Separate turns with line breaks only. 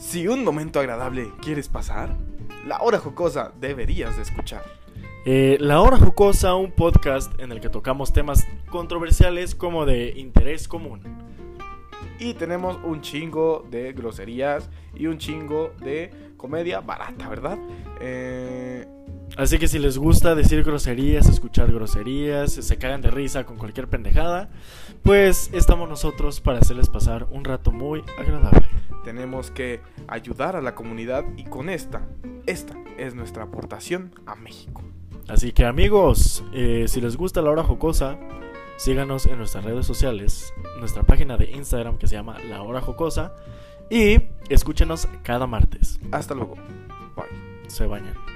Si un momento agradable quieres pasar, la hora jocosa deberías de escuchar.
Eh, la Hora Jocosa, un podcast en el que tocamos temas controversiales como de interés común.
Y tenemos un chingo de groserías y un chingo de comedia barata, ¿verdad? Eh,
Así que si les gusta decir groserías, escuchar groserías, se cagan de risa con cualquier pendejada, pues estamos nosotros para hacerles pasar un rato muy agradable.
tenemos que ayudar a la comunidad y con esta, esta es nuestra aportación a México.
Así que amigos, eh, si les gusta la hora jocosa, síganos en nuestras redes sociales, nuestra página de Instagram que se llama La Hora Jocosa y escúchenos cada martes.
Hasta luego. Bye.
Se bañan.